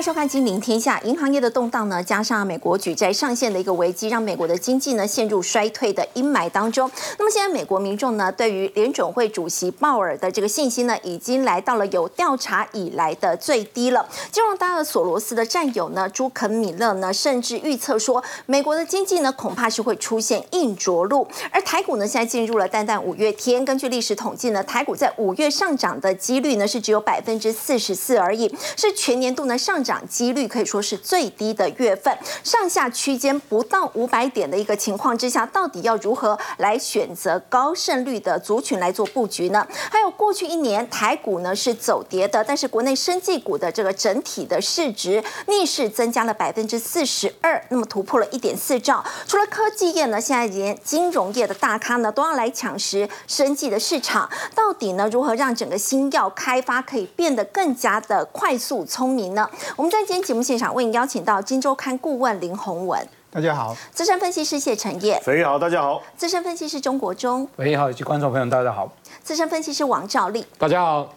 迎收看《金陵天下》。银行业的动荡呢，加上美国举债上限的一个危机，让美国的经济呢陷入衰退的阴霾当中。那么现在美国民众呢，对于联准会主席鲍尔的这个信心呢，已经来到了有调查以来的最低了。金融大鳄索罗斯的战友呢，朱肯米勒呢，甚至预测说，美国的经济呢，恐怕是会出现硬着陆。而台股呢，现在进入了淡淡五月天。根据历史统计呢，台股在五月上涨的几率呢，是只有百分之四十四而已，是全年度呢上。涨涨几率可以说是最低的月份，上下区间不到五百点的一个情况之下，到底要如何来选择高胜率的族群来做布局呢？还有过去一年台股呢是走跌的，但是国内生技股的这个整体的市值逆势增加了百分之四十二，那么突破了一点四兆。除了科技业呢，现在连金融业的大咖呢都要来抢食生技的市场，到底呢如何让整个新药开发可以变得更加的快速聪明呢？我们在今天节目现场为您邀请到《金周刊》顾问林宏文，大家好；资深分析师谢承业，肥好，大家好；资深分析师钟国忠，喂，好，以及观众朋友大家好；资深分析师王兆力，大家好。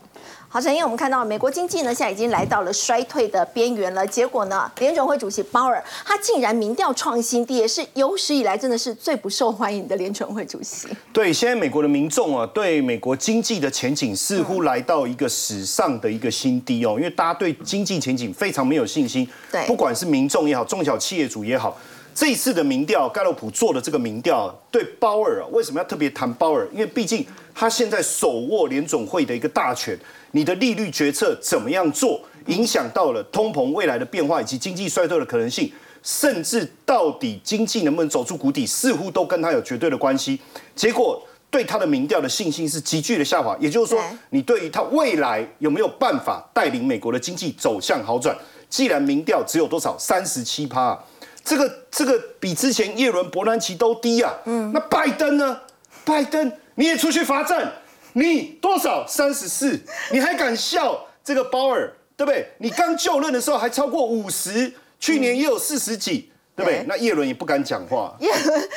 好，陈燕，我们看到美国经济呢，现在已经来到了衰退的边缘了。结果呢，联准会主席鲍尔他竟然民调创新低，也是有史以来真的是最不受欢迎的联准会主席。对，现在美国的民众啊，对美国经济的前景似乎来到一个史上的一个新低哦，因为大家对经济前景非常没有信心。对，不管是民众也好，中小企业主也好，这一次的民调，盖洛普做的这个民调，对鲍尔啊，为什么要特别谈鲍尔？因为毕竟他现在手握联总会的一个大权。你的利率决策怎么样做，影响到了通膨未来的变化以及经济衰退的可能性，甚至到底经济能不能走出谷底，似乎都跟他有绝对的关系。结果对他的民调的信心是急剧的下滑，也就是说，你对于他未来有没有办法带领美国的经济走向好转？既然民调只有多少三十七趴，这个这个比之前耶伦伯南奇都低啊。嗯，那拜登呢？拜登你也出去罚站。你多少三十四？你还敢笑这个鲍尔，对不对？你刚就任的时候还超过五十，去年也有四十几，对不对？那叶伦也不敢讲话。叶伦，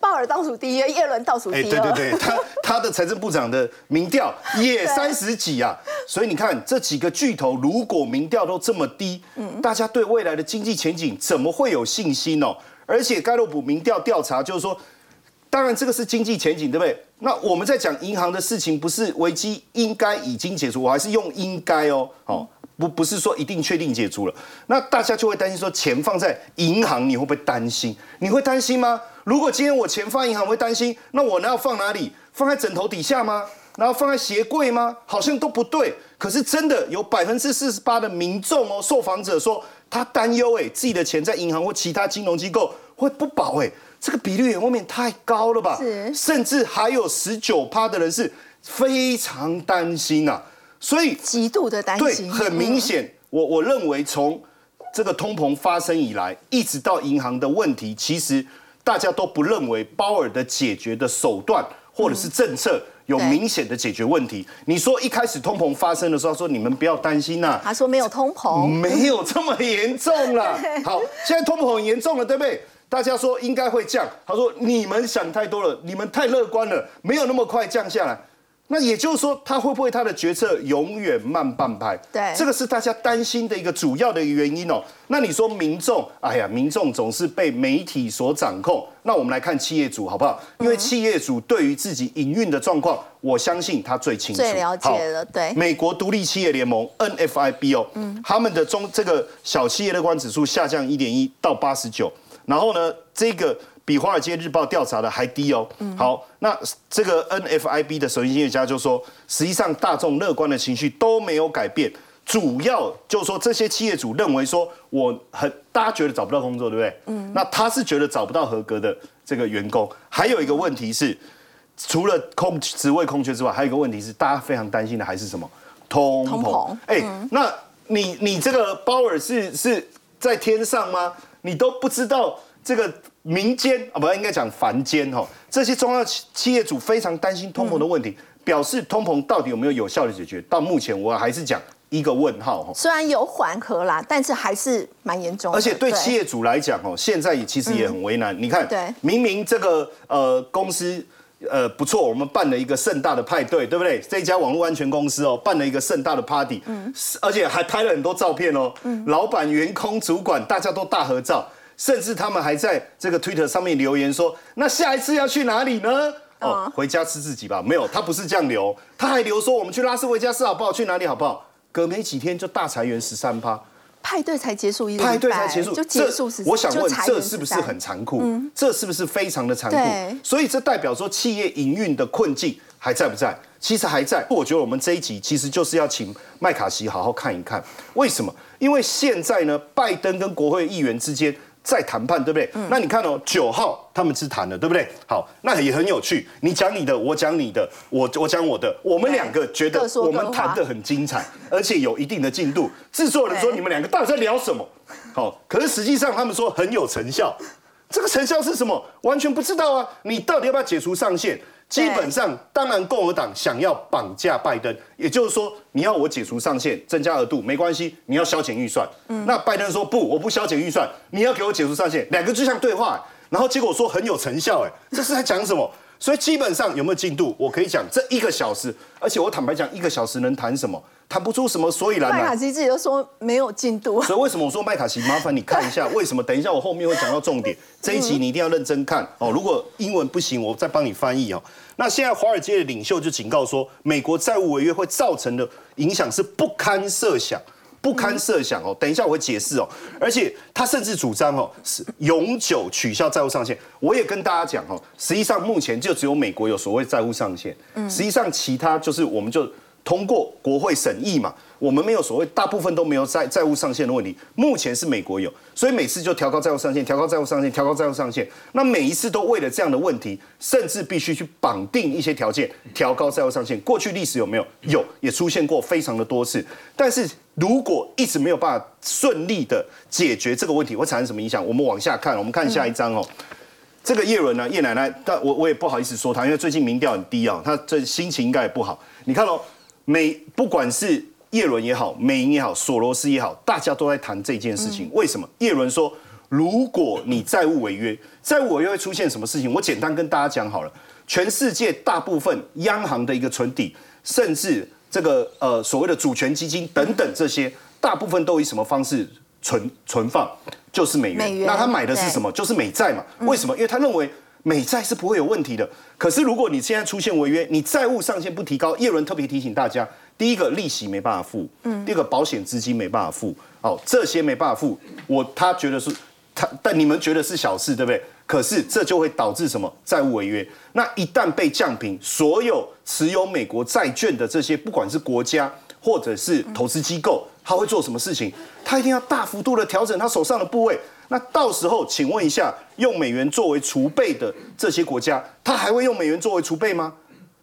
鲍尔倒数第一，叶伦倒数第二。对对对，他他的财政部长的民调也三十几啊，所以你看这几个巨头，如果民调都这么低，嗯，大家对未来的经济前景怎么会有信心哦？而且盖洛普民调调查就是说。当然，这个是经济前景，对不对？那我们在讲银行的事情，不是危机应该已经解除，我还是用应该哦，好，不不是说一定确定解除了。那大家就会担心说，钱放在银行，你会不会担心？你会担心吗？如果今天我钱放银行，会担心，那我要放哪里？放在枕头底下吗？然后放在鞋柜吗？好像都不对。可是真的有百分之四十八的民众哦，受访者说他担忧，哎，自己的钱在银行或其他金融机构会不保，哎。这个比率外面太高了吧？是，甚至还有十九趴的人是非常担心呐，所以极度的担心。对，很明显，我我认为从这个通膨发生以来，一直到银行的问题，其实大家都不认为鲍尔的解决的手段或者是政策有明显的解决问题。你说一开始通膨发生的时候，说你们不要担心呐，他说没有通膨，没有这么严重了。好，现在通膨很严重了，对不对？大家说应该会降，他说你们想太多了，你们太乐观了，没有那么快降下来。那也就是说，他会不会他的决策永远慢半拍？对，这个是大家担心的一个主要的原因哦。那你说民众，哎呀，民众总是被媒体所掌控。那我们来看企业主好不好？因为企业主对于自己营运的状况，我相信他最清楚、最了解了。对，美国独立企业联盟 NFIB 哦，嗯，他们的中这个小企业乐观指数下降一点一到八十九。然后呢，这个比《华尔街日报》调查的还低哦。好，那这个 NFIB 的首席经济学家就说，实际上大众乐观的情绪都没有改变，主要就是说这些企业主认为说，我很大家觉得找不到工作，对不对？嗯。那他是觉得找不到合格的这个员工。还有一个问题是，除了空职位空缺之外，还有一个问题是大家非常担心的还是什么？通膨。哎，那你你这个鲍尔是是在天上吗？你都不知道这个民间啊，不应该讲凡间哈，这些中央企业主非常担心通膨的问题，表示通膨到底有没有有效的解决？到目前我还是讲一个问号哈。虽然有缓和啦，但是还是蛮严重。而且对企业主来讲哦，现在也其实也很为难。你看，明明这个呃公司呃，不错，我们办了一个盛大的派对，对不对？这家网络安全公司哦，办了一个盛大的 party，嗯，而且还拍了很多照片哦，嗯，老板、员工、主管，大家都大合照，甚至他们还在这个 Twitter 上面留言说，那下一次要去哪里呢？哦，回家吃自己吧。没有，他不是这样留，他还留说我们去拉斯维加斯好不好？去哪里好不好？隔没几天就大裁员十三趴。派对才结束一个派对才结束就结束是，我想问这是不是很残酷？这是不是非常的残酷？所以这代表说企业营运的困境还在不在？其实还在。我觉得我们这一集其实就是要请麦卡锡好好看一看，为什么？因为现在呢，拜登跟国会议员之间。在谈判，对不对？那你看哦，九号他们是谈了，对不对？好，那也很有趣。你讲你的，我讲你的，我我讲我的，我们两个觉得我们谈的很精彩，而且有一定的进度。制作人说你们两个到底在聊什么？好，可是实际上他们说很有成效。这个成效是什么？完全不知道啊！你到底要不要解除上限？基本上，当然，共和党想要绑架拜登，也就是说，你要我解除上限、增加额度，没关系，你要削减预算。嗯，那拜登说不，我不削减预算，你要给我解除上限，两个就像对话，然后结果说很有成效，哎，这是在讲什么？所以基本上有没有进度？我可以讲这一个小时，而且我坦白讲，一个小时能谈什么？谈不出什么所以然。麦卡锡自己都说没有进度。所以为什么我说麦卡锡？麻烦你看一下为什么？等一下我后面会讲到重点，这一集你一定要认真看哦。如果英文不行，我再帮你翻译哦。那现在华尔街的领袖就警告说，美国债务违约会造成的影响是不堪设想。不堪设想哦，等一下我会解释哦。而且他甚至主张哦，是永久取消债务上限。我也跟大家讲哦，实际上目前就只有美国有所谓债务上限，实际上其他就是我们就通过国会审议嘛。我们没有所谓，大部分都没有债债务上限的问题。目前是美国有，所以每次就调高债务上限，调高债务上限，调高债务上限。那每一次都为了这样的问题，甚至必须去绑定一些条件，调高债务上限。过去历史有没有？有，也出现过非常的多次。但是如果一直没有办法顺利的解决这个问题，会产生什么影响？我们往下看，我们看下一章哦。这个叶伦呢，叶奶奶，但我我也不好意思说她，因为最近民调很低啊，她这心情应该也不好。你看哦，每不管是叶伦也好，美银也好，索罗斯也好，大家都在谈这件事情。为什么？叶伦说，如果你债务违约，债务违约会出现什么事情？我简单跟大家讲好了。全世界大部分央行的一个存底，甚至这个呃所谓的主权基金等等这些，大部分都以什么方式存存放？就是美元。那他买的是什么？就是美债嘛。为什么？因为他认为美债是不会有问题的。可是如果你现在出现违约，你债务上限不提高，叶伦特别提醒大家。第一个利息没办法付，嗯，第二个保险资金没办法付，哦，这些没办法付，我他觉得是他，但你们觉得是小事，对不对？可是这就会导致什么债务违约？那一旦被降平，所有持有美国债券的这些，不管是国家或者是投资机构，他会做什么事情？他一定要大幅度的调整他手上的部位。那到时候，请问一下，用美元作为储备的这些国家，他还会用美元作为储备吗？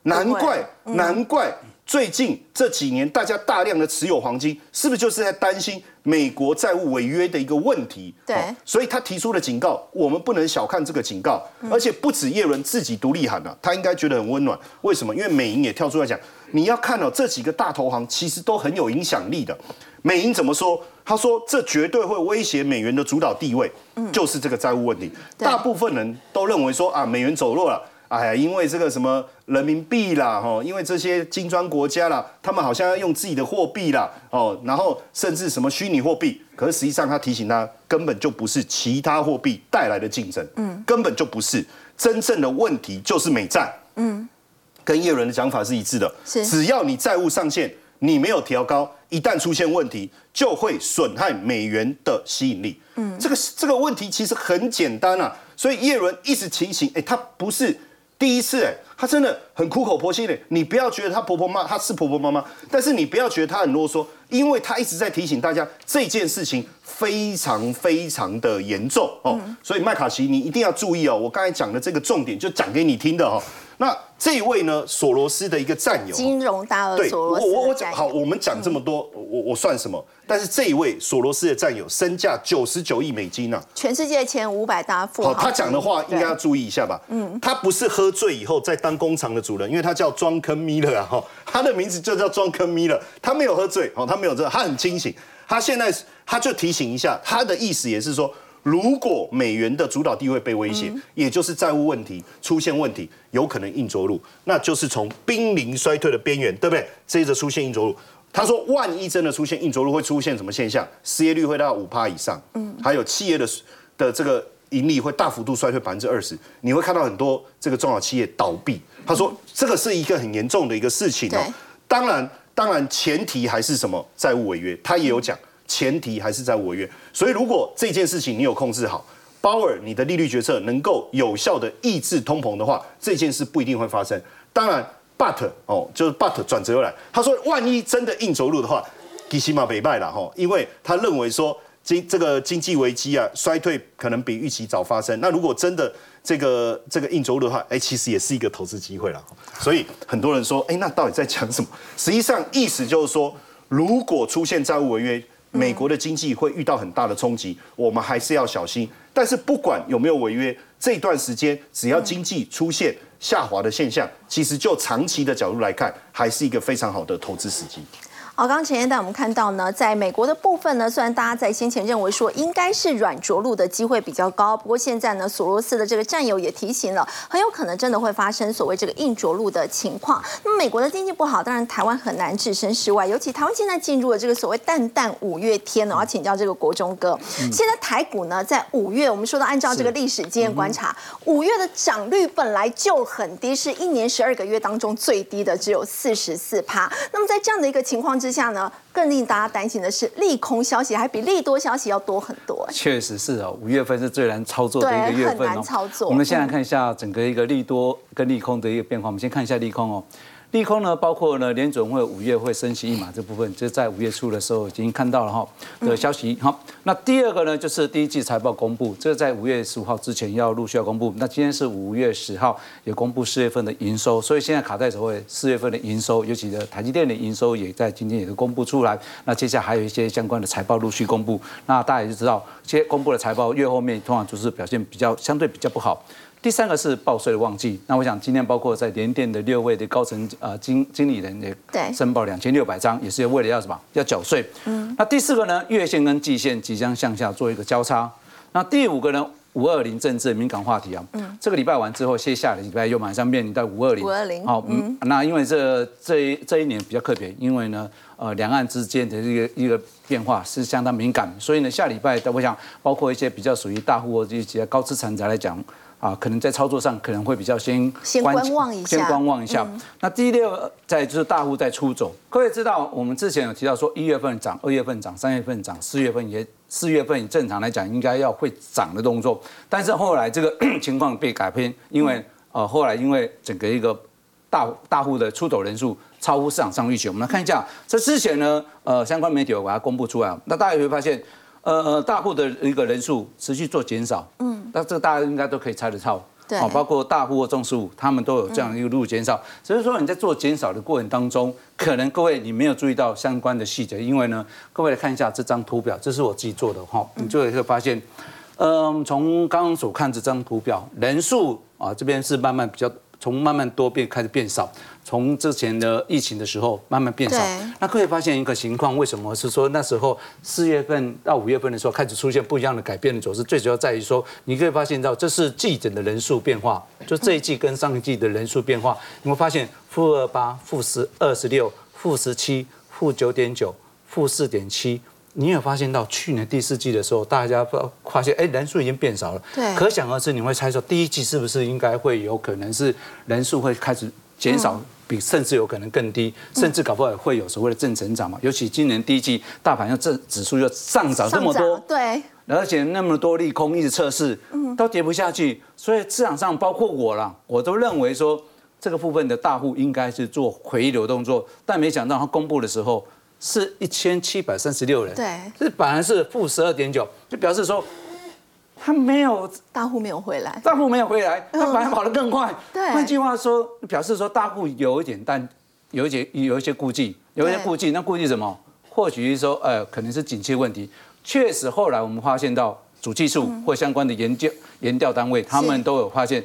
难怪，难怪。最近这几年，大家大量的持有黄金，是不是就是在担心美国债务违约的一个问题？对，所以他提出了警告，我们不能小看这个警告。而且不止叶伦自己独立喊了，他应该觉得很温暖。为什么？因为美银也跳出来讲，你要看到这几个大投行其实都很有影响力的。美银怎么说？他说这绝对会威胁美元的主导地位，就是这个债务问题。大部分人都认为说啊，美元走弱了。哎呀，因为这个什么人民币啦，哈，因为这些金砖国家啦，他们好像要用自己的货币啦，哦，然后甚至什么虚拟货币，可是实际上他提醒他，根本就不是其他货币带来的竞争，嗯，根本就不是真正的问题，就是美债，嗯，跟叶伦的讲法是一致的，是，只要你债务上限你没有调高，一旦出现问题，就会损害美元的吸引力，嗯，这个这个问题其实很简单啊，所以叶伦一直提醒，哎，他不是。第一次，哎，他真的很苦口婆心的。你不要觉得他婆婆妈，她是婆婆妈妈，但是你不要觉得她很啰嗦，因为她一直在提醒大家这件事情非常非常的严重哦。所以麦卡锡，你一定要注意哦。我刚才讲的这个重点就讲给你听的哦。那这一位呢，索罗斯的一个战友，金融大鳄索罗斯。我我我讲好，我们讲这么多，我我算什么？但是这一位索罗斯的战友身价九十九亿美金呢，全世界前五百大富豪。他讲的话应该要注意一下吧？嗯，他不是喝醉以后在当工厂的主人，因为他叫庄坑米勒啊，哈，他的名字就叫庄坑米勒，他没有喝醉，哦，他没有这，他很清醒。他现在他就提醒一下，他的意思也是说，如果美元的主导地位被威胁，也就是债务问题出现问题，有可能硬着陆，那就是从濒临衰退的边缘，对不对？接着出现硬着陆。他说，万一真的出现硬着陆，会出现什么现象？失业率会到五趴以上，嗯，还有企业的的这个盈利会大幅度衰退百分之二十，你会看到很多这个中小企业倒闭。他说，这个是一个很严重的一个事情哦。当然，当然前提还是什么债务违约，他也有讲。前提还是债务违约，所以如果这件事情你有控制好，鲍尔你的利率决策能够有效的抑制通膨的话，这件事不一定会发生。当然，but 哦，就是 but 转折又来，他说万一真的硬着陆的话，基西马北败了哈，因为他认为说经这个经济危机啊衰退可能比预期早发生。那如果真的这个这个硬着陆的话，哎，其实也是一个投资机会了。所以很多人说，哎，那到底在讲什么？实际上意思就是说，如果出现债务违约。美国的经济会遇到很大的冲击，我们还是要小心。但是不管有没有违约，这段时间只要经济出现下滑的现象，其实就长期的角度来看，还是一个非常好的投资时机。好，刚刚前面带我们看到呢，在美国的部分呢，虽然大家在先前认为说应该是软着陆的机会比较高，不过现在呢，索罗斯的这个战友也提醒了，很有可能真的会发生所谓这个硬着陆的情况。那么美国的经济不好，当然台湾很难置身事外，尤其台湾现在进入了这个所谓淡淡五月天呢，我要请教这个国中哥，现在台股呢在五月，我们说到按照这个历史经验观察，五月的涨率本来就很低，是一年十二个月当中最低的，只有四十四趴。那么在这样的一个情况之下呢，更令大家担心的是利空消息还比利多消息要多很多。确实是哦，五月份是最难操作的一个月份哦。很难操作。我们先来看一下整个一个利多跟利空的一个变化。我们先看一下利空哦。利空呢，包括呢联准会五月会升息一码这部分，就是在五月初的时候已经看到了哈的消息。好，那第二个呢，就是第一季财报公布，这个在五月十五号之前要陆续要公布。那今天是五月十号，也公布四月份的营收，所以现在卡在所谓四月份的营收，尤其的台积电的营收也在今天也是公布出来。那接下来还有一些相关的财报陆续公布。那大家也就知道，这些公布的财报越后面通常就是表现比较相对比较不好。第三个是报税的旺季，那我想今天包括在联电的六位的高层呃经经理人也申报两千六百张，也是为了要什么？要缴税。嗯。那第四个呢？月线跟季线即将向下做一个交叉。那第五个呢？五二零政治敏感话题啊。嗯。这个礼拜完之后，接下来礼拜又马上面临到五二零。五二零。好，嗯。那因为这这这一年比较特别，因为呢，呃，两岸之间的一个一个变化是相当敏感，所以呢，下礼拜我想包括一些比较属于大户或者一些高资产者来讲。啊，可能在操作上可能会比较先先观望一下，先观望一下。那第六，在就是大户在出走。各位知道，我们之前有提到说，一月份涨，二月份涨，三月份涨，四月份也四月份正常来讲应该要会涨的动作。但是后来这个 情况被改变，因为呃后来因为整个一个大大户的出走人数超乎市场上预期。我们来看一下，这之前呢，呃相关媒体有把它公布出来，那大家会发现。呃，大户的一个人数持续做减少，嗯，那这个大家应该都可以猜得到，对，包括大户或中实户，他们都有这样一个路减少。只是说你在做减少的过程当中，可能各位你没有注意到相关的细节，因为呢，各位来看一下这张图表，这是我自己做的哈，你就会发现，嗯，从刚刚所看这张图表，人数啊这边是慢慢比较。从慢慢多变开始变少，从之前的疫情的时候慢慢变少。那可以发现一个情况，为什么是说那时候四月份到五月份的时候开始出现不一样的改变的走势？最主要在于说，你可以发现到这是季诊的人数变化，就这一季跟上一季的人数变化，你会发现负二八、负十二十六、负十七、负九点九、负四点七。你有发现到去年第四季的时候，大家发发现，哎，人数已经变少了。对。可想而知，你会猜说第一季是不是应该会有可能是人数会开始减少，比甚至有可能更低，甚至搞不好会有所谓的正成长嘛？尤其今年第一季大盘要正指数要上涨这么多，对。而且那么多利空一直测试，都跌不下去，所以市场上包括我啦，我都认为说这个部分的大户应该是做回流动作，但没想到他公布的时候。是一千七百三十六人，对，这本来是负十二点九，就表示说他没有大户没有回来，大户没有回来，他反而跑得更快。对，换句话说，表示说大户有一点但有一些有一些顾忌，有一些顾忌。那顾忌什么？或许是说，呃，可能是景气问题。确实，后来我们发现到主技术或相关的研究研调单位，他们都有发现。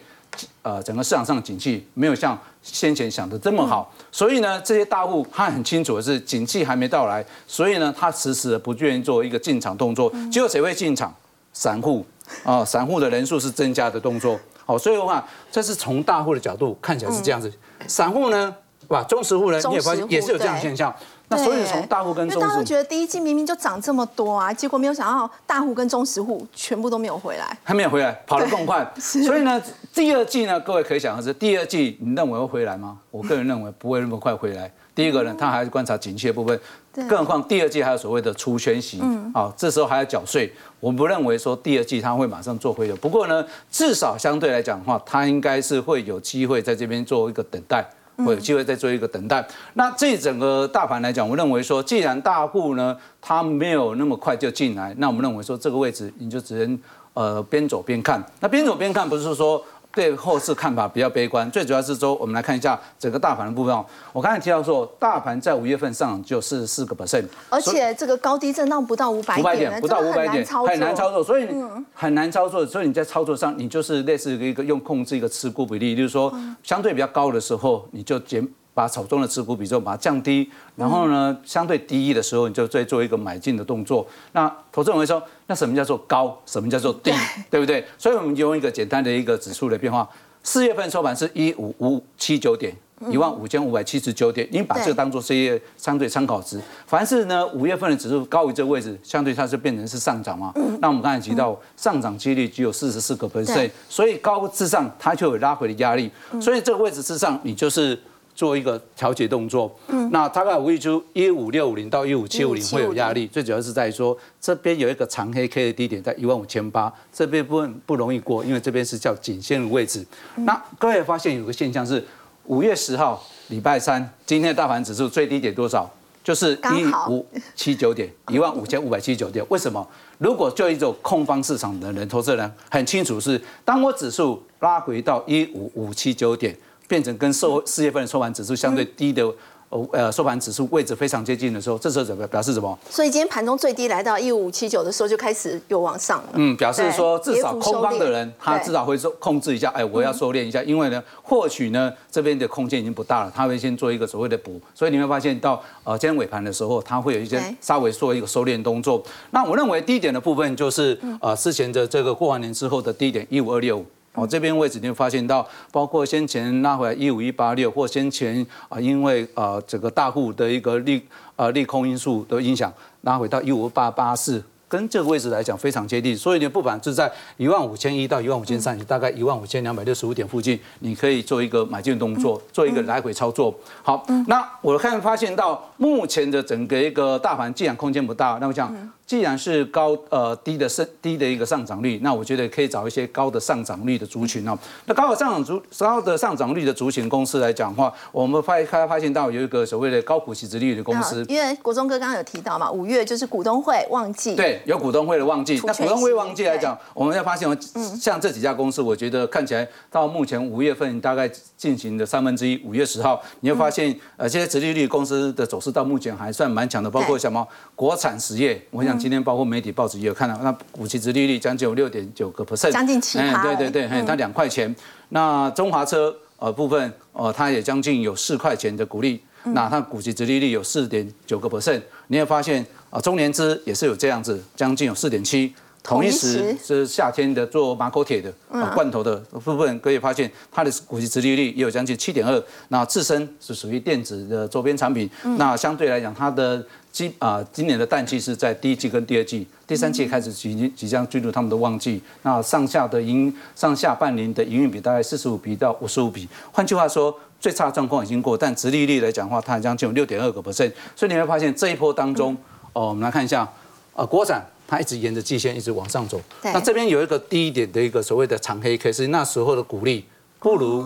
呃，整个市场上的景气没有像先前想的这么好，所以呢，这些大户他很清楚的是景气还没到来，所以呢，他迟迟的不愿意做一个进场动作。结果谁会进场？散户啊，散户的人数是增加的动作。好，所以的话，这是从大户的角度看起来是这样子，散户呢，哇，中实户呢，你也发现也是有这样的现象。那所以从大户跟中实户，觉得第一季明明就涨这么多啊，结果没有想到大户跟中实户全部都没有回来，还没有回来，跑得更快。所以呢，第二季呢，各位可以想的是，第二季你认为会回来吗？我个人认为不会那么快回来。第一个呢，他还是观察景气的部分，更何况第二季还有所谓的出圈息，啊，这时候还要缴税，我不认为说第二季他会马上做回流。不过呢，至少相对来讲的话，他应该是会有机会在这边做一个等待。会有机会再做一个等待。那这整个大盘来讲，我认为说，既然大户呢，他没有那么快就进来，那我们认为说，这个位置你就只能呃边走边看。那边走边看不是说。对后市看法比较悲观，最主要是说，我们来看一下整个大盘的部分哦。我刚才提到说，大盘在五月份上就四十四个 percent，而且这个高低震荡不到五百点，不到五百点，很难操作，所以很难操作。所以你在操作上，你就是类似一个用控制一个持股比例，就是说相对比较高的时候，你就减。把手中的持股比重把它降低，然后呢，相对低的时候，你就再做一个买进的动作。那投资人会说，那什么叫做高？什么叫做低？对不对？所以我们用一个简单的一个指数的变化，四月份收盘是一五五七九点，一万五千五百七十九点。你把这个当做是一个相对参考值。凡是呢五月份的指数高于这个位置，相对它是变成是上涨嘛？那我们刚才提到上涨几率只有四十四个 percent，所以高之上它就有拉回的压力。所以这个位置之上，你就是。做一个调节动作，嗯，那大概我预出一五六五零到一五七五零会有压力，最主要是在说这边有一个长黑 K 的低点在一万五千八，这边不不容易过，因为这边是叫颈线的位置。那各位发现有个现象是，五月十号礼拜三，今天的大盘指数最低点多少？就是一五七九点，一万五千五百七十九点。为什么？如果就一种空方市场的人，投资人很清楚是，当我指数拉回到一五五七九点。变成跟收四月份的收盘指数相对低的。呃，收盘指数位置非常接近的时候，这时候怎么表示什么？所以今天盘中最低来到一五七九的时候，就开始有往上了。嗯，表示说至少空方的人，他至少会收控制一下，哎，我要收敛一下，因为呢，或许呢这边的空间已经不大了，他会先做一个所谓的补，所以你会发现到呃今天尾盘的时候，他会有一些稍微做一个收敛动作。那我认为低点的部分就是呃之前的这个过完年之后的低点一五二六五。哦，这边位置你会发现到，包括先前拉回来一五一八六，或先前啊，因为呃整个大户的一个利呃利空因素的影响，拉回到一五八八四。跟这个位置来讲非常接近，所以你不妨就在一万五千一到一万五千三，大概一万五千两百六十五点附近，你可以做一个买进动作，做一个来回操作。好，那我看发现到目前的整个一个大盘既然空间不大，那我想既然是高呃低的升低的一个上涨率，那我觉得可以找一些高的上涨率的族群哦。那高的上涨族高的上涨率的族群公司来讲的话，我们发开发现到有一个所谓的高股息值率的公司，因为国中哥刚刚有提到嘛，五月就是股东会旺季。对。有股东会的旺季，那股东会旺季来讲，我们要发现，像这几家公司，我觉得看起来到目前五月份大概进行的三分之一，五月十号，你会发现，呃，这些直利率公司的走势到目前还算蛮强的，包括什么国产实业，我想今天包括媒体报纸也有看到，那股息值利率将近有六点九个 percent，将近七趴，对对对，它两块钱。那中华车呃部分，呃，它也将近有四块钱的股利。那它股息值利率有四点九个 percent，你会发现啊，中年资也是有这样子，将近有四点七。同一时是夏天的做马口铁的啊罐头的部分，可以发现它的股息殖利率也有将近七点二。那自身是属于电子的周边产品，那相对来讲，它的今啊今年的淡季是在第一季跟第二季，第三季开始即即将进入他们的旺季。那上下的营上下半年的营运比大概四十五比到五十五比。换句话说。最差状况已经过，但直利率来讲的话，它将近有六点二个 percent，所以你会发现这一波当中，哦，我们来看一下，呃，国产它一直沿着季线一直往上走，那这边有一个低一点的一个所谓的长黑 K，是那时候的股利不如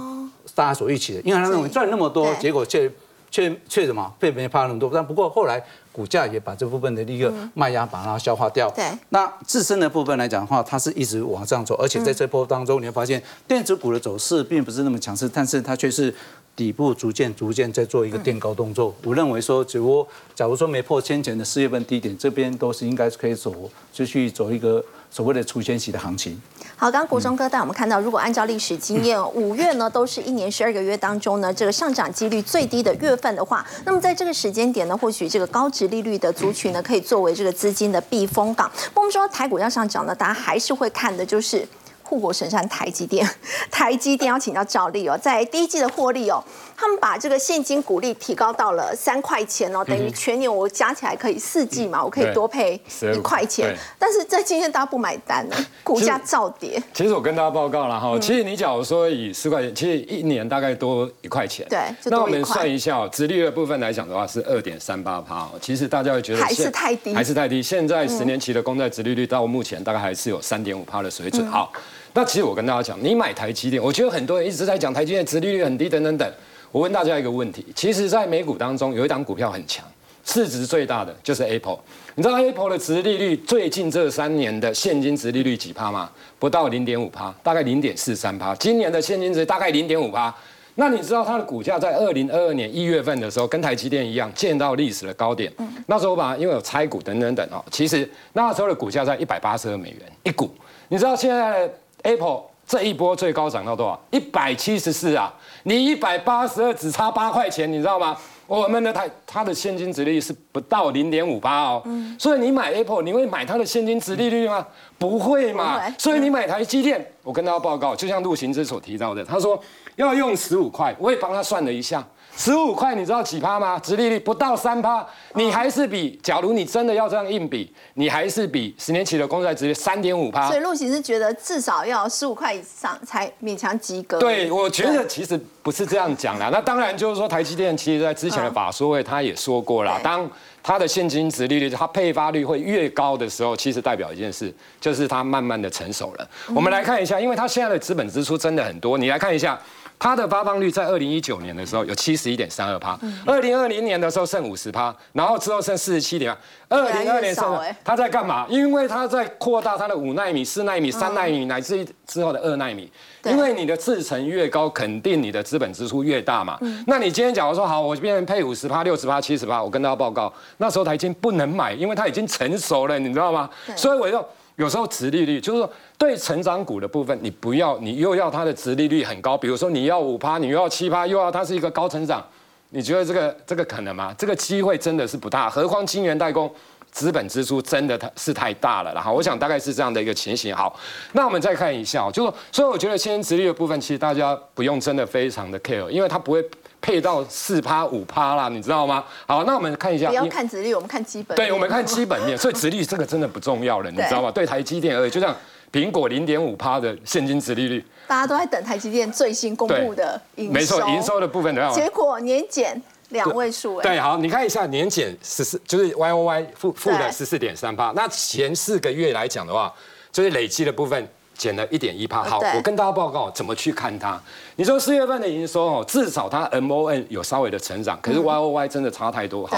大家所预期的，因为他认为赚那么多，结果却却却什么被别人怕那么多，但不过后来。股价也把这部分的一个卖压把它消化掉。对，那自身的部分来讲的话，它是一直往上走，而且在这波当中，你会发现电子股的走势并不是那么强势，但是它却是底部逐渐逐渐在做一个垫高动作。我认为说，只不假如说没破先前的四月份低点，这边都是应该可以走，继续走一个所谓的除权息的行情。好，刚刚国忠哥带我们看到，如果按照历史经验，五月呢都是一年十二个月当中呢这个上涨几率最低的月份的话，那么在这个时间点呢，或许这个高值利率的族群呢，可以作为这个资金的避风港。我们说台股要上涨呢，大家还是会看的就是。护国神山台积电，台积电要请教赵丽哦，在第一季的获利哦，他们把这个现金股利提高到了三块钱哦，等于全年我加起来可以四季嘛，我可以多配一块钱。但是在今天大家不买单呢，股价照跌。其实我跟大家报告了哈，其实你假如说以四块钱，其实一年大概多一块钱。对，那我们算一下哦，直利率的部分来讲的话是二点三八趴哦，其实大家会觉得还是太低，还是太低。现在十年期的公债直利率到目前大概还是有三点五趴的水准。好。那其实我跟大家讲，你买台积电，我觉得很多人一直在讲台积电殖利率很低等等等。我问大家一个问题，其实，在美股当中有一档股票很强，市值最大的就是 Apple。你知道 Apple 的殖利率最近这三年的现金殖利率几趴吗？不到零点五趴，大概零点四三趴。今年的现金值大概零点五趴。那你知道它的股价在二零二二年一月份的时候，跟台积电一样见到历史的高点。那时候把因为有拆股等等等哦，其实那时候的股价在一百八十二美元一股。你知道现在？Apple 这一波最高涨到多少？一百七十四啊！你一百八十二只差八块钱，你知道吗？我们的它它的现金值利率是不到零点五八哦。嗯。所以你买 Apple，你会买它的现金值利率吗？不会嘛。所以你买台积电，我跟大家报告，就像陆行之所提到的，他说要用十五块，我也帮他算了一下。十五块，你知道几趴吗？直利率不到三趴，你还是比，假如你真的要这样硬比，你还是比十年期的公债殖利率三点五趴。所以陆行之觉得至少要十五块以上才勉强及格。对，我觉得其实不是这样讲啦。那当然就是说，台积电其实在之前的法说会他也说过了，当它的现金值利率、它配发率会越高的时候，其实代表一件事，就是它慢慢的成熟了。我们来看一下，因为它现在的资本支出真的很多，你来看一下。它的发放率在二零一九年的时候有七十一点三二趴，二零二零年的时候剩五十趴，然后之后剩四十七点二零二年剩，它在干嘛？因为它在扩大它的五纳米、四纳米、三纳米，乃至于之后的二纳米。因为你的制程越高，肯定你的资本支出越大嘛。那你今天假如说好，我变成配五十趴、六十趴、七十趴，我跟大家报告，那时候台积不能买，因为它已经成熟了，你知道吗？所以我就。有时候殖利率就是说，对成长股的部分，你不要，你又要它的殖利率很高，比如说你要五趴，你又要七趴，又要它是一个高成长，你觉得这个这个可能吗？这个机会真的是不大。何况晶圆代工资本支出真的太是太大了，然后我想大概是这样的一个情形。好，那我们再看一下，就说，所以我觉得现金殖利率的部分，其实大家不用真的非常的 care，因为它不会。配到四趴五趴啦，你知道吗？好，那我们看一下。不要看直率，我们看基本。对，我们看基本面，所以直率这个真的不重要了，你知道吗？对台积电而已，就像苹果零点五趴的现金值利率，大家都在等台积电最新公布的营收。没错，营收的部分的结果年减两位数。对，好，你看一下年减十四，就是 Y O Y 负负的十四点三趴。那前四个月来讲的话，就是累积的部分。减了一点一帕，好，我跟大家报告怎么去看它。你说四月份的营收哦，至少它 M O N 有稍微的成长，可是 Y O Y 真的差太多。好，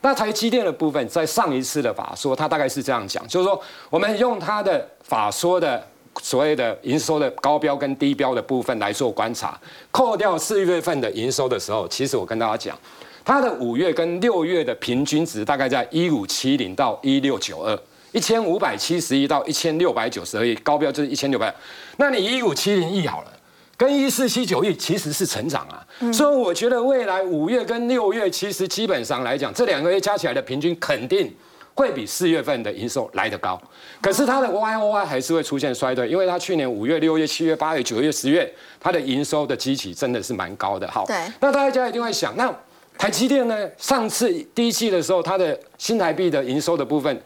那台积电的部分，在上一次的法说，它大概是这样讲，就是说我们用它的法说的所谓的营收的高标跟低标的部分来做观察，扣掉四月份的营收的时候，其实我跟大家讲，它的五月跟六月的平均值大概在一五七零到一六九二。一千五百七十亿到一千六百九十二亿，高标就是一千六百。那你一五七零亿好了，跟一四七九亿其实是成长啊。所以我觉得未来五月跟六月，其实基本上来讲，这两个月加起来的平均肯定会比四月份的营收来得高。可是它的 Y O Y 还是会出现衰退，因为它去年五月、六月、七月、八月、九月、十月，它的营收的基期真的是蛮高的。好，那大家一定会想，那台积电呢？上次第一季的时候，它的新台币的营收的部分。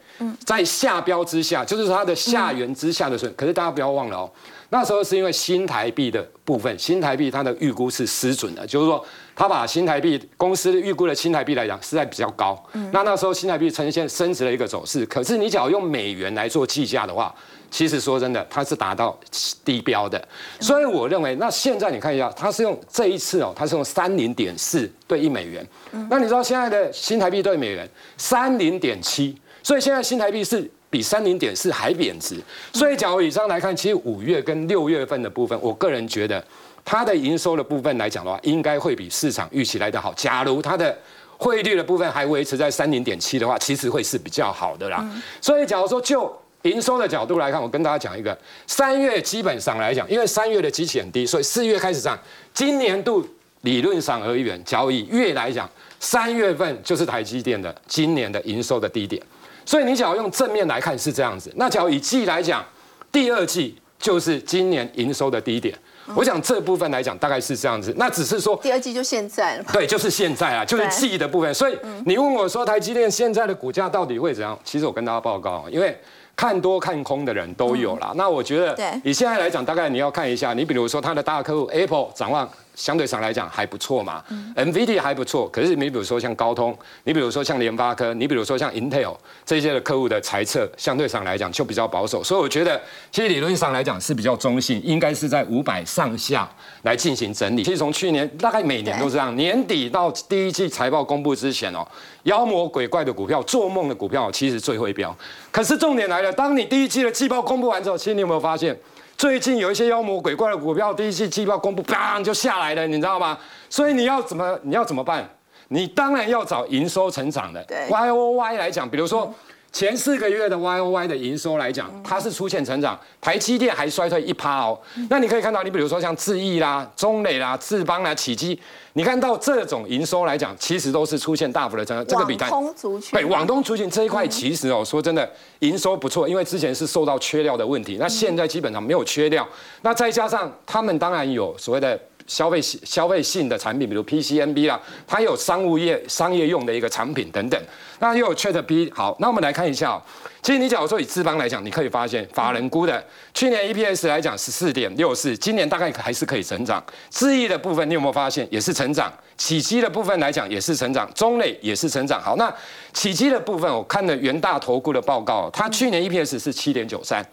在下标之下，就是它的下缘之下的损。可是大家不要忘了哦，那时候是因为新台币的部分，新台币它的预估是失准的，就是说它把新台币公司预估的新台币来讲，是在比较高。那那时候新台币呈现升值的一个走势。可是你只要用美元来做计价的话，其实说真的，它是达到低标的。所以我认为，那现在你看一下，它是用这一次哦，它是用三零点四对一美元。那你知道现在的新台币对美元三零点七。所以现在新台币是比三零点四还贬值，所以假如以上来看，其实五月跟六月份的部分，我个人觉得它的营收的部分来讲的话，应该会比市场预期来的好。假如它的汇率的部分还维持在三零点七的话，其实会是比较好的啦。所以假如说就营收的角度来看，我跟大家讲一个，三月基本上来讲，因为三月的基期很低，所以四月开始涨。今年度理论上而言，交易月来讲，三月份就是台积电的今年的营收的低点。所以你只要用正面来看是这样子，那只要以季来讲，第二季就是今年营收的低点。我想这部分来讲大概是这样子，那只是说第二季就现在了。对，就是现在啊，就是季的部分。所以你问我说台积电现在的股价到底会怎样？其实我跟大家报告，因为看多看空的人都有啦。那我觉得，以现在来讲，大概你要看一下，你比如说它的大客户 Apple 展望。相对上来讲还不错嘛，NVIDIA 还不错，可是你比如说像高通，你比如说像联发科，你比如说像 Intel 这些的客户的猜测，相对上来讲就比较保守，所以我觉得其实理论上来讲是比较中性，应该是在五百上下来进行整理。其实从去年大概每年都这样，年底到第一季财报公布之前哦，妖魔鬼怪的股票、做梦的股票其实最会飙。可是重点来了，当你第一季的季报公布完之后，其实你有没有发现？最近有一些妖魔鬼怪的股票，第一季季报公布，砰就下来了，你知道吗？所以你要怎么你要怎么办？你当然要找营收成长的。对，Y O Y 来讲，比如说。前四个月的 Y O Y 的营收来讲，它是出现成长，台积电还衰退一趴哦。那你可以看到，你比如说像智毅啦、中磊啦、智邦啦、启基，你看到这种营收来讲，其实都是出现大幅的增长。这个比网通族群对网东族群这一块，其实哦，说真的，营收不错，因为之前是受到缺料的问题，那现在基本上没有缺料。那再加上他们当然有所谓的。消费消费性的产品，比如 PCNB 啦，它有商务业、商业用的一个产品等等。那又有 Chat B，好，那我们来看一下。其实你假如说以智邦来讲，你可以发现法人估的去年 EPS 来讲十四点六四，今年大概还是可以成长。智易的部分你有没有发现也是成长？起基的部分来讲也是成长，中类也是成长。好，那起基的部分我看了元大投顾的报告，它去年 EPS 是七点九三，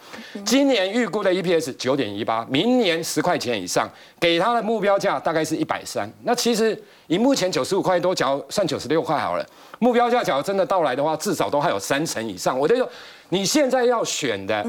今年预估的 EPS 九点一八，明年十块钱以上，给它的目标价大概是一百三。那其实以目前九十五块多，假如算九十六块好了，目标价假如真的到来的话，至少都还有三成以上。我就说你现在要选的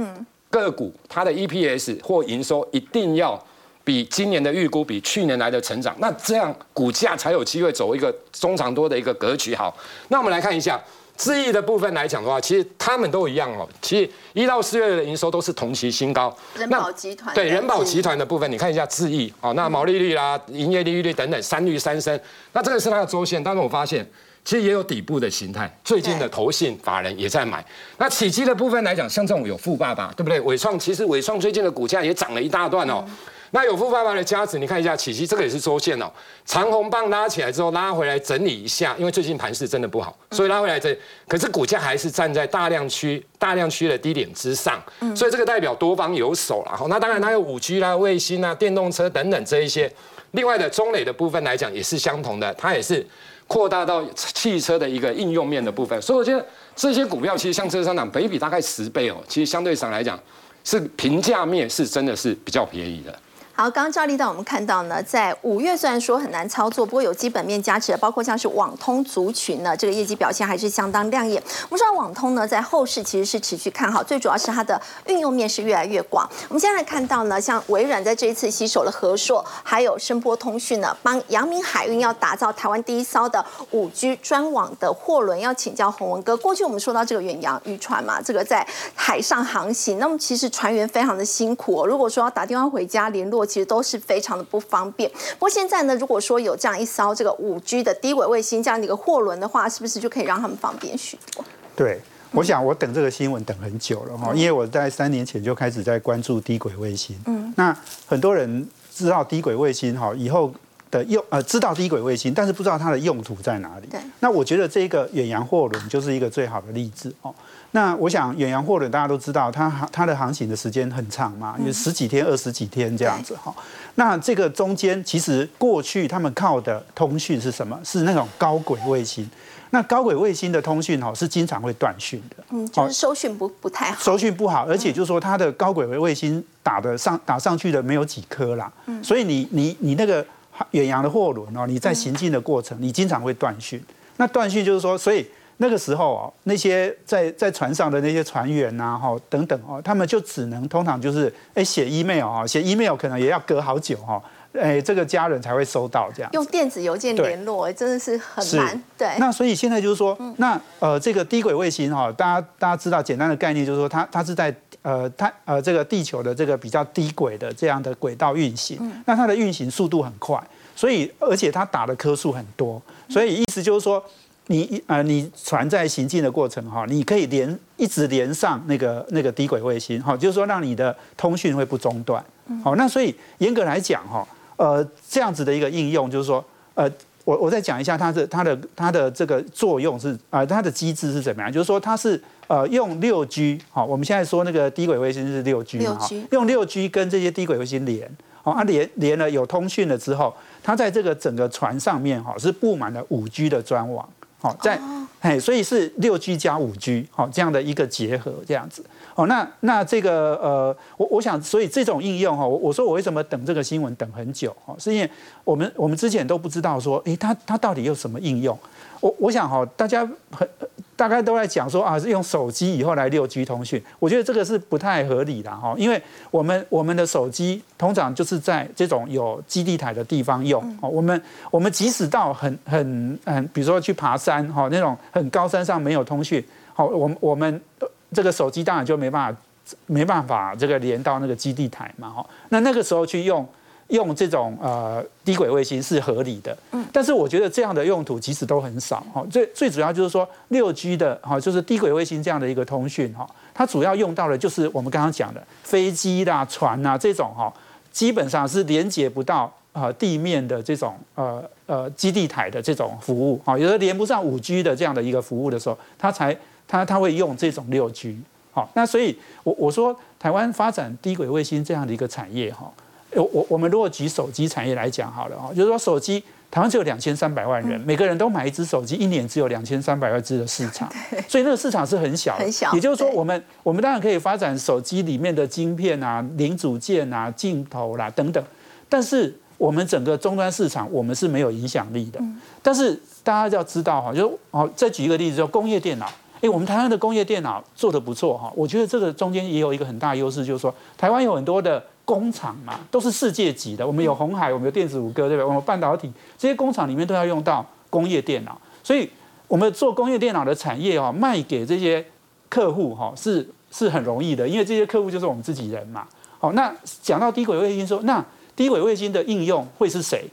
个股，它的 EPS 或营收一定要。比今年的预估比去年来的成长，那这样股价才有机会走一个中长多的一个格局。好，那我们来看一下智毅的部分来讲的话，其实他们都一样哦。其实一到四月的营收都是同期新高。人保集团对人保集团的部分，你看一下智毅哦，那毛利率啦、营业利率等等三率三升，那这个是它的周线。但是我发现其实也有底部的形态，最近的投信法人也在买。那起基的部分来讲，像这种有富爸爸，对不对？伟创其实伟创最近的股价也涨了一大段哦。那有富爸爸的加持，你看一下起基，这个也是周线哦。长红棒拉起来之后，拉回来整理一下，因为最近盘势真的不好，所以拉回来这，可是股价还是站在大量区、大量区的低点之上，所以这个代表多方有手了。好，那当然它有五 G 啦、卫星啊、电动车等等这一些。另外的中磊的部分来讲也是相同的，它也是扩大到汽车的一个应用面的部分。所以我觉得这些股票其实像这上涨，北比大概十倍哦，其实相对上来讲是平价面是真的是比较便宜的。好，刚刚赵丽带我们看到呢，在五月虽然说很难操作，不过有基本面加持，包括像是网通族群呢，这个业绩表现还是相当亮眼。我们说网通呢，在后市其实是持续看好，最主要是它的运用面是越来越广。我们现在看到呢，像微软在这一次吸收了和硕，还有声波通讯呢，帮阳明海运要打造台湾第一艘的五 G 专网的货轮，要请教洪文哥。过去我们说到这个远洋渔船嘛，这个在海上航行，那么其实船员非常的辛苦哦。如果说要打电话回家联络。其实都是非常的不方便。不过现在呢，如果说有这样一艘这个五 G 的低轨卫星这样的一个货轮的话，是不是就可以让他们方便许多？对，我想我等这个新闻等很久了哈，因为我在三年前就开始在关注低轨卫星。嗯，那很多人知道低轨卫星哈，以后的用呃知道低轨卫星，但是不知道它的用途在哪里。对，那我觉得这个远洋货轮就是一个最好的例子哦。那我想远洋货轮大家都知道，它航它的航行的时间很长嘛，有十几天、二十几天这样子哈。那这个中间其实过去他们靠的通讯是什么？是那种高轨卫星。那高轨卫星的通讯哈是经常会断讯的，嗯，就是收讯不不太好，收讯不好，而且就是说它的高轨卫星打的上打上去的没有几颗啦，嗯，所以你你你那个远洋的货轮哦，你在行进的过程你经常会断讯。那断讯就是说，所以。那个时候哦，那些在在船上的那些船员呐，哈等等哦，他们就只能通常就是哎写 email 啊，写 email 可能也要隔好久哈，哎，这个家人才会收到这样。用电子邮件联络，真的是很难。对。那所以现在就是说，那呃，这个低轨卫星哈，大家大家知道简单的概念就是说，它它是在呃它呃这个地球的这个比较低轨的这样的轨道运行，那它的运行速度很快，所以而且它打的颗数很多，所以意思就是说。你呃，你船在行进的过程哈，你可以连一直连上那个那个低轨卫星哈，就是说让你的通讯会不中断。好，那所以严格来讲哈，呃，这样子的一个应用就是说，呃，我我再讲一下它的它的它的这个作用是啊，它的机制是怎么样？就是说它是呃用六 G 好，我们现在说那个低轨卫星是六 G 嘛哈，用六 G 跟这些低轨卫星连，好，啊连连了有通讯了之后，它在这个整个船上面哈是布满了五 G 的专网。好，在哎，所以是六 G 加五 G，好这样的一个结合，这样子。哦，那那这个呃，我我想，所以这种应用哈，我我说我为什么等这个新闻等很久哈，是因为我们我们之前都不知道说，哎，它它到底有什么应用？我我想哈，大家很。大概都在讲说啊，是用手机以后来六 G 通讯，我觉得这个是不太合理的哈，因为我们我们的手机通常就是在这种有基地台的地方用哦，我们我们即使到很很很，比如说去爬山哈，那种很高山上没有通讯，好，我我们这个手机当然就没办法没办法这个连到那个基地台嘛哈，那那个时候去用。用这种呃低轨卫星是合理的，嗯，但是我觉得这样的用途其实都很少哈。最最主要就是说六 G 的哈，就是低轨卫星这样的一个通讯哈，它主要用到的就是我们刚刚讲的飞机啦、船啊这种哈，基本上是连接不到呃地面的这种呃呃基地台的这种服务哈，有的连不上五 G 的这样的一个服务的时候，它才它它会用这种六 G 好。那所以我我说台湾发展低轨卫星这样的一个产业哈。我我我们如果举手机产业来讲好了哈，就是说手机台湾只有两千三百万人，每个人都买一只手机，一年只有两千三百万只的市场，所以那个市场是很小。很小。也就是说，我们我们当然可以发展手机里面的晶片啊、零组件啊、镜头啦等等，但是我们整个终端市场我们是没有影响力的。但是大家要知道哈，就哦，再举一个例子，就工业电脑。哎，我们台湾的工业电脑做的不错哈，我觉得这个中间也有一个很大优势，就是说台湾有很多的。工厂嘛，都是世界级的。我们有红海，我们有电子五哥，对不对？我们半导体这些工厂里面都要用到工业电脑，所以我们做工业电脑的产业哦，卖给这些客户哈，是是很容易的，因为这些客户就是我们自己人嘛。好，那讲到低轨卫星，说那低轨卫星的应用会是谁？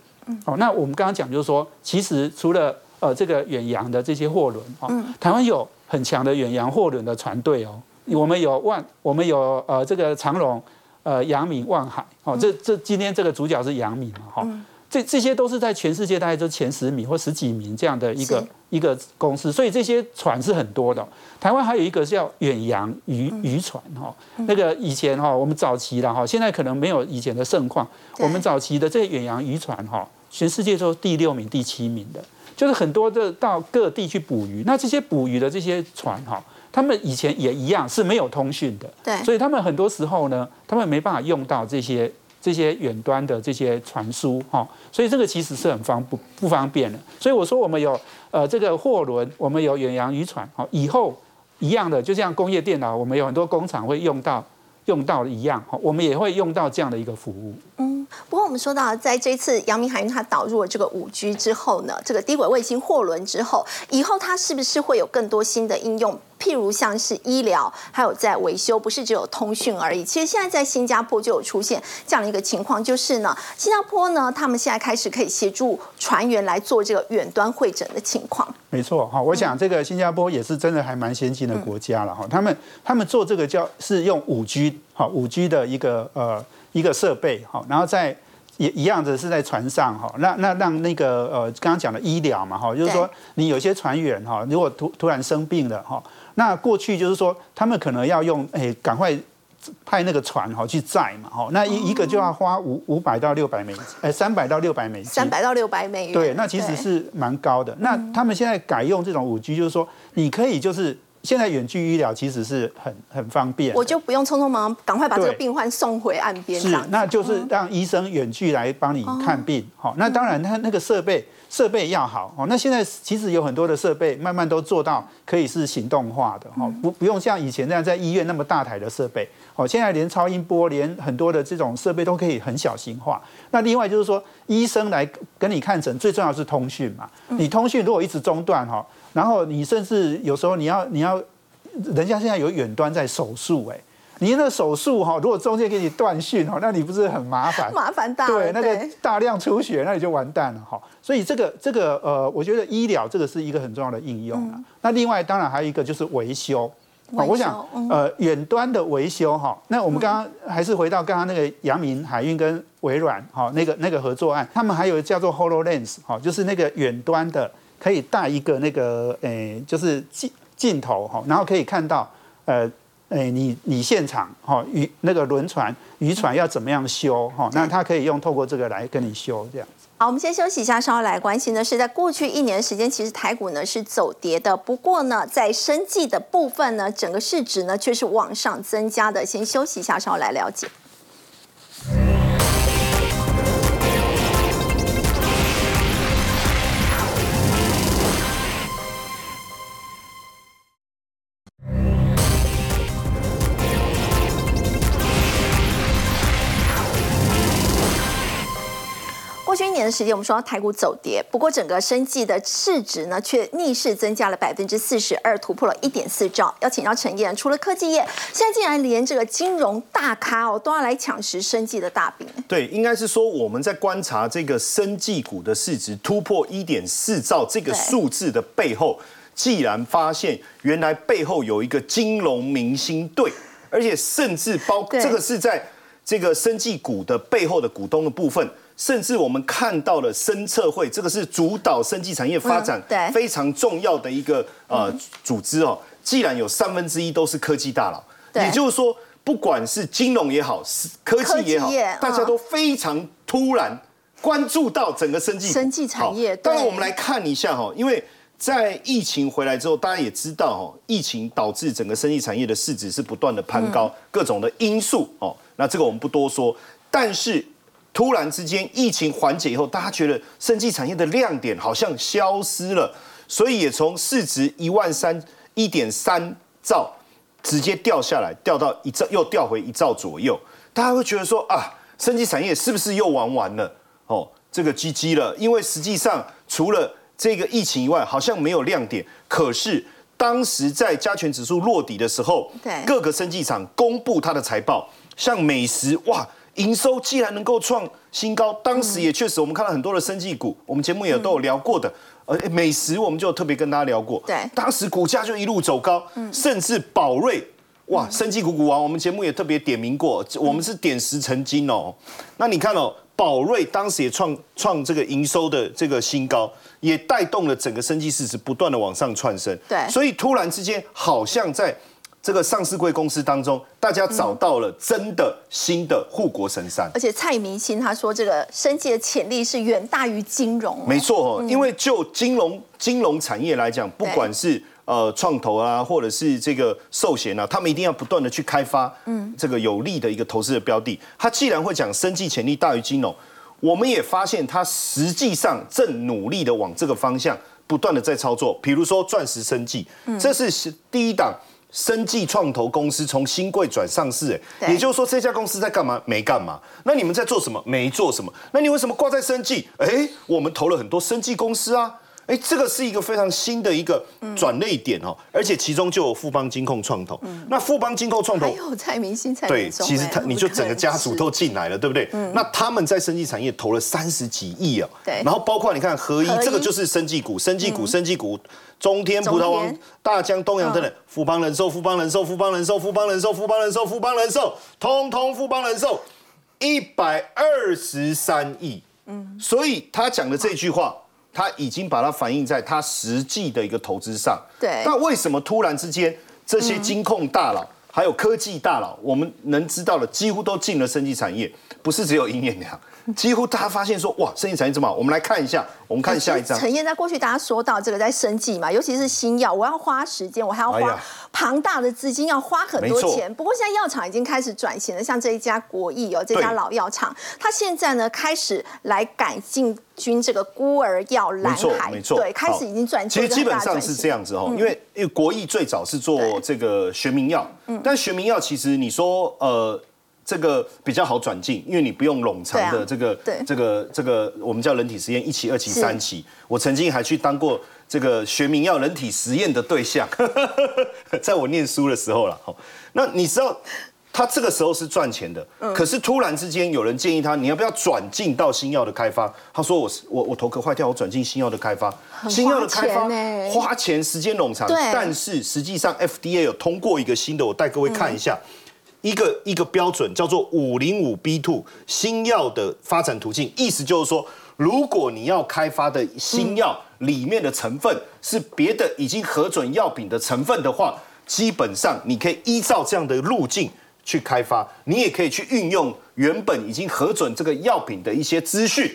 好，那我们刚刚讲就是说，其实除了呃这个远洋的这些货轮哦，台湾有很强的远洋货轮的船队哦，我们有万，我们有呃这个长荣。呃，阳明、望海，哦，这这今天这个主角是阳明嘛，哈，这这些都是在全世界大概就前十名或十几名这样的一个一个公司，所以这些船是很多的。台湾还有一个叫远洋渔渔船，哈，那个以前哈我们早期的哈，现在可能没有以前的盛况。我们早期的这远洋渔船哈，全世界都第六名、第七名的，就是很多的到各地去捕鱼。那这些捕鱼的这些船哈。他们以前也一样是没有通讯的，对，所以他们很多时候呢，他们没办法用到这些这些远端的这些传输哈，所以这个其实是很方不不方便的。所以我说我们有呃这个货轮，我们有远洋渔船，好，以后一样的，就像工业电脑，我们有很多工厂会用到用到一样，我们也会用到这样的一个服务。嗯，不过我们说到，在这次阳明海运它导入了这个五 G 之后呢，这个低轨卫星货轮之后，以后它是不是会有更多新的应用？譬如像是医疗，还有在维修，不是只有通讯而已。其实现在在新加坡就有出现这样的一个情况，就是呢，新加坡呢，他们现在开始可以协助船员来做这个远端会诊的情况。没错，哈，我想这个新加坡也是真的还蛮先进的国家了哈。他们他们做这个叫是用五 G，哈五 G 的一个呃一个设备，哈，然后在也一样的是在船上哈，那那让那个呃刚刚讲的医疗嘛哈，就是说你有些船员哈，如果突突然生病了哈。那过去就是说，他们可能要用诶，赶快派那个船哈去载嘛，哈，那一一个就要花五五百到六百美，诶，三百到六百美金，三百到六百美元，对，那其实是蛮高的。那他们现在改用这种五 G，就是说你可以就是现在远距医疗其实是很很方便，我就不用匆匆忙忙赶快把这个病患送回岸边，是，那就是让医生远距来帮你看病。好、那当然，他那个设备设备要好。哦，那现在其实有很多的设备慢慢都做到可以是行动化的。哦，不不用像以前那样在医院那么大台的设备。哦，现在连超音波，连很多的这种设备都可以很小型化。那另外就是说，医生来跟你看诊，最重要是通讯嘛。你通讯如果一直中断哈，然后你甚至有时候你要你要，人家现在有远端在手术哎。你那手术哈，如果中间给你断讯哈，那你不是很麻烦？麻烦大了，对，那个大量出血，那你就完蛋了哈。所以这个这个呃，我觉得医疗这个是一个很重要的应用啊。那另外当然还有一个就是维修。啊我想嗯呃，远端的维修哈，那我们刚刚还是回到刚刚那个阳明海运跟微软哈那个那个合作案，他们还有叫做 Hololens 哈，就是那个远端的可以带一个那个诶，就是镜镜头哈，然后可以看到呃。哎，你你现场哈渔那个轮船渔船要怎么样修哈？那他可以用透过这个来跟你修这样。好，我们先休息一下，稍后来关心的是，在过去一年的时间，其实台股呢是走跌的，不过呢，在生计的部分呢，整个市值呢却是往上增加的。先休息一下，稍后来了解。年的时间，我们说到台股走跌，不过整个生计的市值呢，却逆势增加了百分之四十二，突破了一点四兆。要请教陈燕，除了科技业，现在竟然连这个金融大咖哦都要来抢食生计的大饼。对，应该是说我们在观察这个生技股的市值突破一点四兆这个对数字的背后，既然发现原来背后有一个金融明星队，而且甚至包对这个是在这个生技股的背后的股东的部分。甚至我们看到了生策会，这个是主导生技产业发展非常重要的一个呃组织哦。既然有三分之一都是科技大佬，也就是说，不管是金融也好，是科技也好大家嗯都非常突然关注到整个生技股。生技产业当然，我们来看一下哈，因为在疫情回来之后，大家也知道哈，疫情导致整个生技产业的市值是不断的攀高，嗯。各种的因素哦。那这个我们不多说，但是突然之间疫情缓解以后，大家觉得生技产业的亮点好像消失了，所以也从市值一万三一点三兆直接掉下来，掉到一兆，又掉回一兆左右。大家会觉得说啊，生技产业是不是又玩完了？哦，这个 GG 了，因为实际上除了这个疫情以外，好像没有亮点。可是当时在加权指数落底的时候，各个生技厂公布它的财报，像美食哇。营收既然能够创新高，当时也确实我们看到很多的生技股，我们节目也都有聊过的。呃，美食我们就特别跟大家聊过，对当时股价就一路走高，甚至宝瑞哇，生技股股王，我们节目也特别点名过，我们是点石成金哦。那你看哦，宝瑞当时也创创这个营收的这个新高，也带动了整个生技市值不断的往上窜升。对所以突然之间，好像在这个上市贵公司当中，大家找到了真的新的护国神山。而且蔡明星他说，这个生计的潜力是远大于金融哦。没错哦，因为就金融金融产业来讲，不管是呃创投啊，或者是这个寿险啊，他们一定要不断的去开发，嗯，这个有利的一个投资的标的。他既然会讲生计潜力大于金融，我们也发现他实际上正努力的往这个方向不断的在操作。比如说钻石生计，这是第一档。生技创投公司从新贵转上市，哎，也就是说这家公司在干嘛？没干嘛。那你们在做什么？没做什么。那你为什么挂在生技？哎，我们投了很多生技公司啊。哎，这个是一个非常新的一个转类点哦，而且其中就有富邦金控创投。那富邦金控创投还有蔡明星、蔡对，其实他哎你就整个家族都进来了，对不对？嗯那他们在生技产业投了三十几亿哦。对然后包括你看合一这个就是生技股，生技股，生技股，中天、葡萄王、大江、东洋等等嗯，富邦人寿、富邦人寿、富邦人寿、富邦人寿、富邦人寿、富邦人寿，通通富邦人寿，一百二十三亿。嗯，所以他讲的这句话。他已经把它反映在它实际的一个投资上。对那为什么突然之间这些金控大佬还有科技大佬，我们能知道的几乎都进了生技产业，不是只有营业良。几乎大家发现说，哇，生意产业这么好，我们来看一下，我们看下一张。陈燕在过去大家说到这个在生计嘛，尤其是新药，我要花时间，我还要花庞大的资金，要花很多钱。不过现在药厂已经开始转型了，像这一家国益哦，这家老药厂，它现在呢开始来改进军这个孤儿药蓝海，没错，对，开始已经转。其实基本上是这样子哦，因为因为国益最早是做这个学名药，但学名药其实你说呃。这个比较好转进，因为你不用冗长的这个这个这个我们叫人体实验一期、二期、三期。我曾经还去当过这个学名药人体实验的对象，在我念书的时候了。好，那你知道他这个时候是赚钱的，可是突然之间有人建议他，你要不要转进到新药的开发？他说我我我头壳坏掉，我转进新药的开发，新药的开发花钱时间冗长，但是实际上 FDA 有通过一个新的，我带各位看一下。一个一个标准叫做五零五 B two 新药的发展途径，意思就是说，如果你要开发的新药里面的成分是别的已经核准药品的成分的话，基本上你可以依照这样的路径去开发，你也可以去运用原本已经核准这个药品的一些资讯，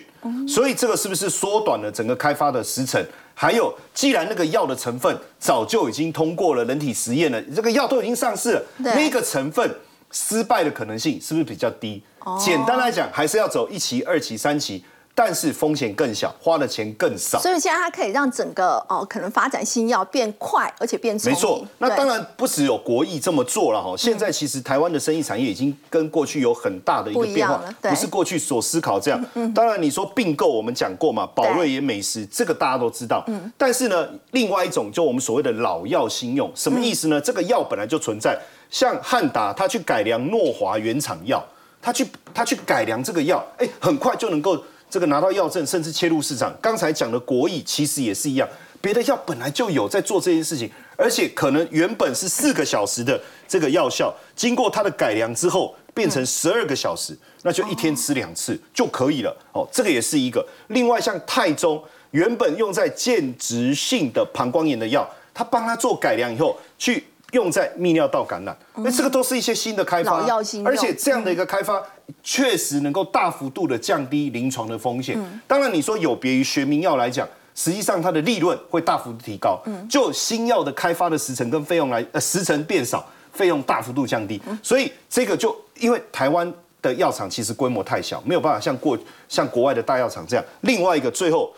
所以这个是不是缩短了整个开发的时程？还有，既然那个药的成分早就已经通过了人体实验了，这个药都已经上市了，那个成分。失败的可能性是不是比较低？简单来讲，还是要走一期、二期、三期。但是风险更小，花的钱更少，所以现在它可以让整个哦，可能发展新药变快，而且变没错，那当然不只有国益这么做了哈。现在其实台湾的生意产业已经跟过去有很大的一个变化，不是过去所思考这样。当然你说并购，我们讲过嘛，宝瑞也美食，这个大家都知道。但是呢，另外一种就我们所谓的老药新用，什么意思呢？这个药本来就存在，像汉达，他去改良诺华原厂药，他去他去改良这个药，哎，很快就能够。这个拿到药证，甚至切入市场。刚才讲的国益其实也是一样，别的药本来就有在做这件事情，而且可能原本是四个小时的这个药效，经过它的改良之后，变成十二个小时，那就一天吃两次就可以了。哦，这个也是一个。另外，像泰中原本用在间质性的膀胱炎的药，他帮他做改良以后，去用在泌尿道感染，那这个都是一些新的开发，而且这样的一个开发。确实能够大幅度的降低临床的风险。当然，你说有别于学名药来讲，实际上它的利润会大幅度提高。就新药的开发的时程跟费用来，呃，时程变少，费用大幅度降低。所以这个就因为台湾的药厂其实规模太小，没有办法像过像国外的大药厂这样。另外一个最后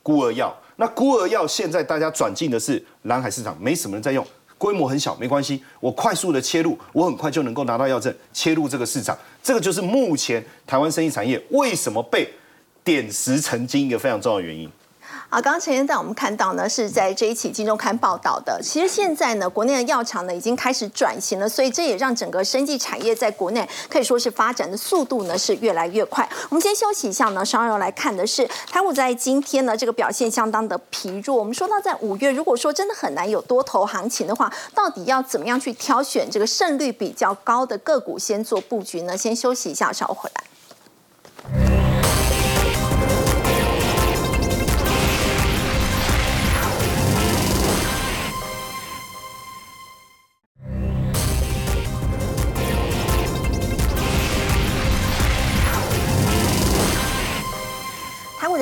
孤儿药，那孤儿药现在大家转进的是蓝海市场，没什么人在用。规模很小没关系，我快速的切入，我很快就能够拿到药证，切入这个市场。这个就是目前台湾生意产业为什么被点石成金一个非常重要的原因。啊，刚刚陈先在我们看到呢，是在这一期《金周刊》报道的。其实现在呢，国内的药厂呢已经开始转型了，所以这也让整个生技产业在国内可以说是发展的速度呢是越来越快。我们先休息一下呢，稍后来看的是台股在今天呢这个表现相当的疲弱。我们说到在五月，如果说真的很难有多头行情的话，到底要怎么样去挑选这个胜率比较高的个股先做布局呢？先休息一下，稍后回来。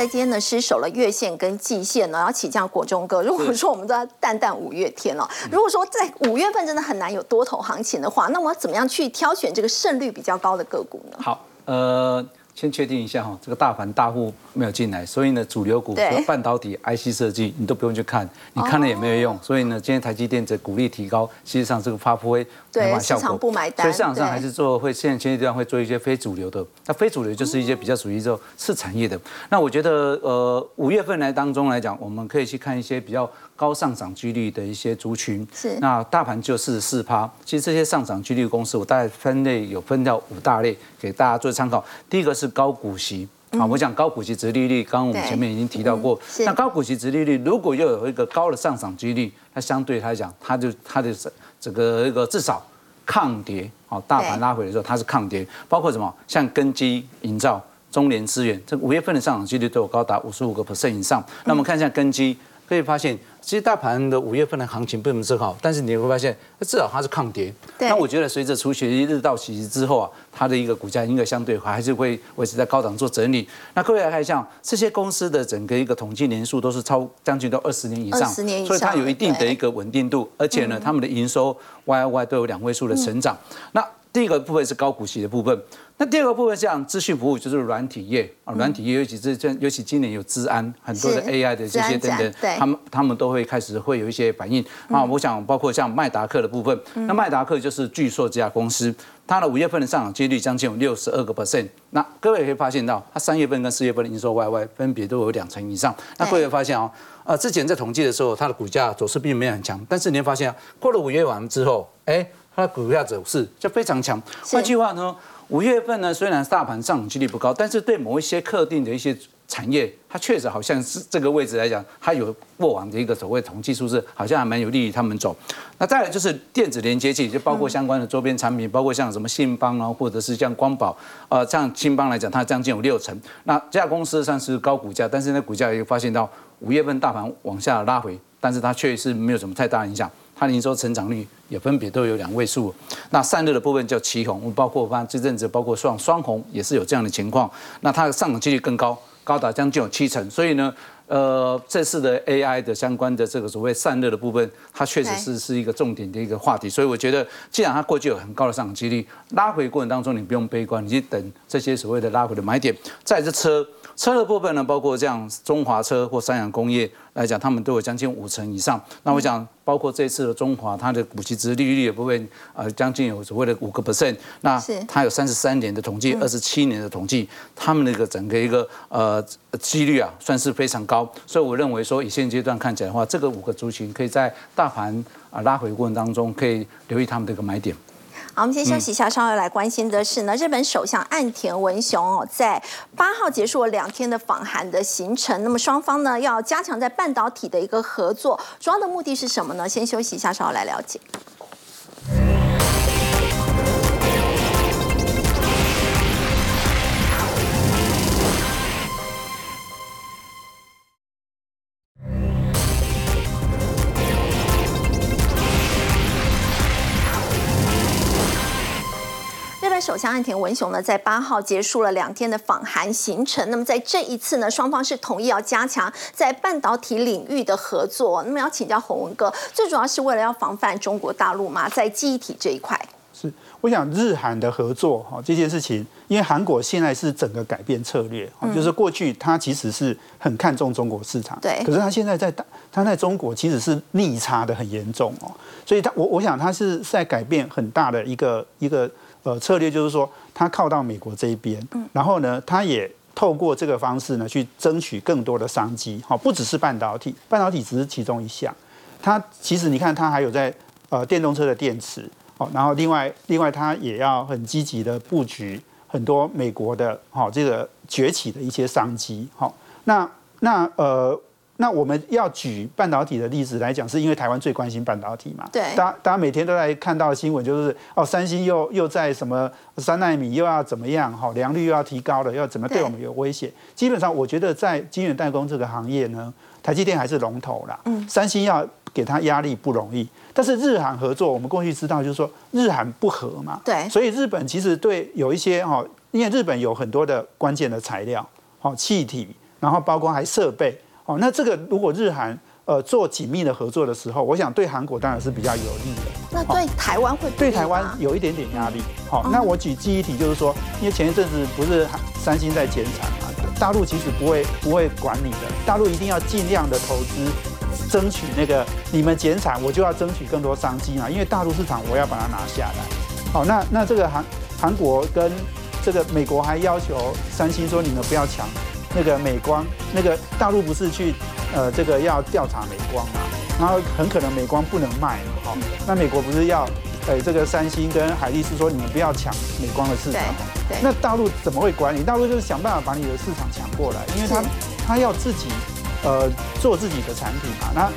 在今天呢失守了月线跟季线呢，要起降国中哥。如果说我们都要淡淡五月天了，如果说在五月份真的很难有多头行情的话，那我要怎么样去挑选这个胜率比较高的个股呢？好，呃。先确定一下哈，这个大盘大户没有进来，所以呢，主流股半导体、IC 设计你都不用去看，你看了也没有用。所以呢，今天台积电这股利提高，实际上这个发挥没法效果，不买单。所以市场上还是做会现在前阶段会做一些非主流的，那非主流就是一些比较属于这种次产业的。那我觉得呃，五月份来当中来讲，我们可以去看一些比较。高上涨几率的一些族群，是那大盘就四十四趴。其实这些上涨几率公司，我大概分类有分掉五大类，给大家做参考。第一个是高股息，啊，我讲高股息殖利率，刚刚我们前面已经提到过。那高股息殖利率如果又有一个高的上涨几率，那相对来讲，它就它的这个一个至少抗跌，好，大盘拉回的时候它是抗跌。包括什么？像根基营造、中联资源，这五月份的上涨几率都有高达五十五个 percent 以上。那我们看一下根基。可以发现，其实大盘的五月份的行情并不是好，但是你会发现，至少它是抗跌。对那我觉得随着除学日到期之后啊，它的一个股价应该相对还是会维持在高档做整理。那各位来看一下，这些公司的整个一个统计年数都是超将近到二十年以上，年以上所以它有一定的一个稳定度，而且呢，他们的营收 Y Y 都有两位数的成长。那第一个部分是高股息的部分，那第二个部分像资讯服务就是软体业啊，软体业尤其是这尤其今年有治安很多的 AI 的这些等等对，他们他们都会开始会有一些反应啊。我想包括像麦达克的部分，那麦达克就是巨硕这家公司，它的五月份的上涨几率将近有六十二个 percent。那各位可以发现到，它三月份跟四月份的营收 YY 分别都有两成以上。那各位会发现哦，呃，之前在统计的时候，它的股价走势并没有很强，但是你会发现啊，过了五月完之后，哎。它的股价走势就非常强。换句话呢，五月份呢，虽然大盘上涨几率不高，但是对某一些特定的一些产业，它确实好像是这个位置来讲，它有过往的一个所谓统计数字，好像还蛮有利于他们走。那再来就是电子连接器，就包括相关的周边产品，包括像什么信邦啊，或者是像光宝，呃，像信邦来讲，它将近有六成。那这家公司算是高股价，但是呢，股价也发现到五月份大盘往下拉回，但是它确实没有什么太大影响。它的营收成长率也分别都有两位数。那散热的部分叫旗红，包括我发现这阵子包括双双红也是有这样的情况。那它的上涨几率更高，高达将近有七成。所以呢，呃，这次的 AI 的相关的这个所谓散热的部分，它确实是是一个重点的一个话题。所以我觉得，既然它过去有很高的上涨几率，拉回过程当中你不用悲观，你去等这些所谓的拉回的买点。再是车。车的部分呢，包括这样中华车或三洋工业来讲，他们都有将近五成以上。那我想，包括这次的中华，它的股息值利率的部分，呃，将近有所谓的五个 percent。那它有三十三年的统计，二十七年的统计，他们那个整个一个呃几率啊，算是非常高。所以我认为说，以现阶段看起来的话，这个五个族群可以在大盘啊拉回过程当中，可以留意他们的一个买点。好，我们先休息一下，稍后来关心的是呢，日本首相岸田文雄哦，在八号结束了两天的访韩的行程。那么双方呢要加强在半导体的一个合作，主要的目的是什么呢？先休息一下，稍后来了解。首相岸田文雄呢，在八号结束了两天的访韩行程。那么在这一次呢，双方是同意要加强在半导体领域的合作。那么要请教洪文哥，最主要是为了要防范中国大陆嘛，在记忆体这一块。是，我想日韩的合作哈这件事情，因为韩国现在是整个改变策略，就是过去它其实是很看重中国市场，对，可是它现在在它在中国其实是逆差的很严重哦，所以它我我想它是在改变很大的一个一个呃策略，就是说它靠到美国这一边，然后呢，它也透过这个方式呢去争取更多的商机，好，不只是半导体，半导体只是其中一项，它其实你看它还有在呃电动车的电池。哦，然后另外另外，它也要很积极的布局很多美国的好这个崛起的一些商机。好，那那呃，那我们要举半导体的例子来讲，是因为台湾最关心半导体嘛？对。大大家每天都在看到新闻，就是哦，三星又又在什么三纳米又要怎么样？好，良率又要提高了，要怎么对我们有威胁？基本上，我觉得在晶圆代工这个行业呢，台积电还是龙头啦。嗯。三星要给它压力不容易。但是日韩合作，我们过去知道就是说日韩不和嘛，对，所以日本其实对有一些哈，因为日本有很多的关键的材料，好气体，然后包括还设备，哦，那这个如果日韩呃做紧密的合作的时候，我想对韩国当然是比较有利的。那对台湾会对台湾有一点点压力。好，那我举记忆体就是说，因为前一阵子不是三星在减产嘛，大陆其实不会不会管你的，大陆一定要尽量的投资。争取那个你们减产，我就要争取更多商机嘛，因为大陆市场我要把它拿下来。好，那那这个韩韩国跟这个美国还要求三星说你们不要抢那个美光，那个大陆不是去呃这个要调查美光嘛，然后很可能美光不能卖嘛，好，那美国不是要呃这个三星跟海力士说你们不要抢美光的市场，对，那大陆怎么会管你？大陆就是想办法把你的市场抢过来，因为他他要自己。呃，做自己的产品嘛，那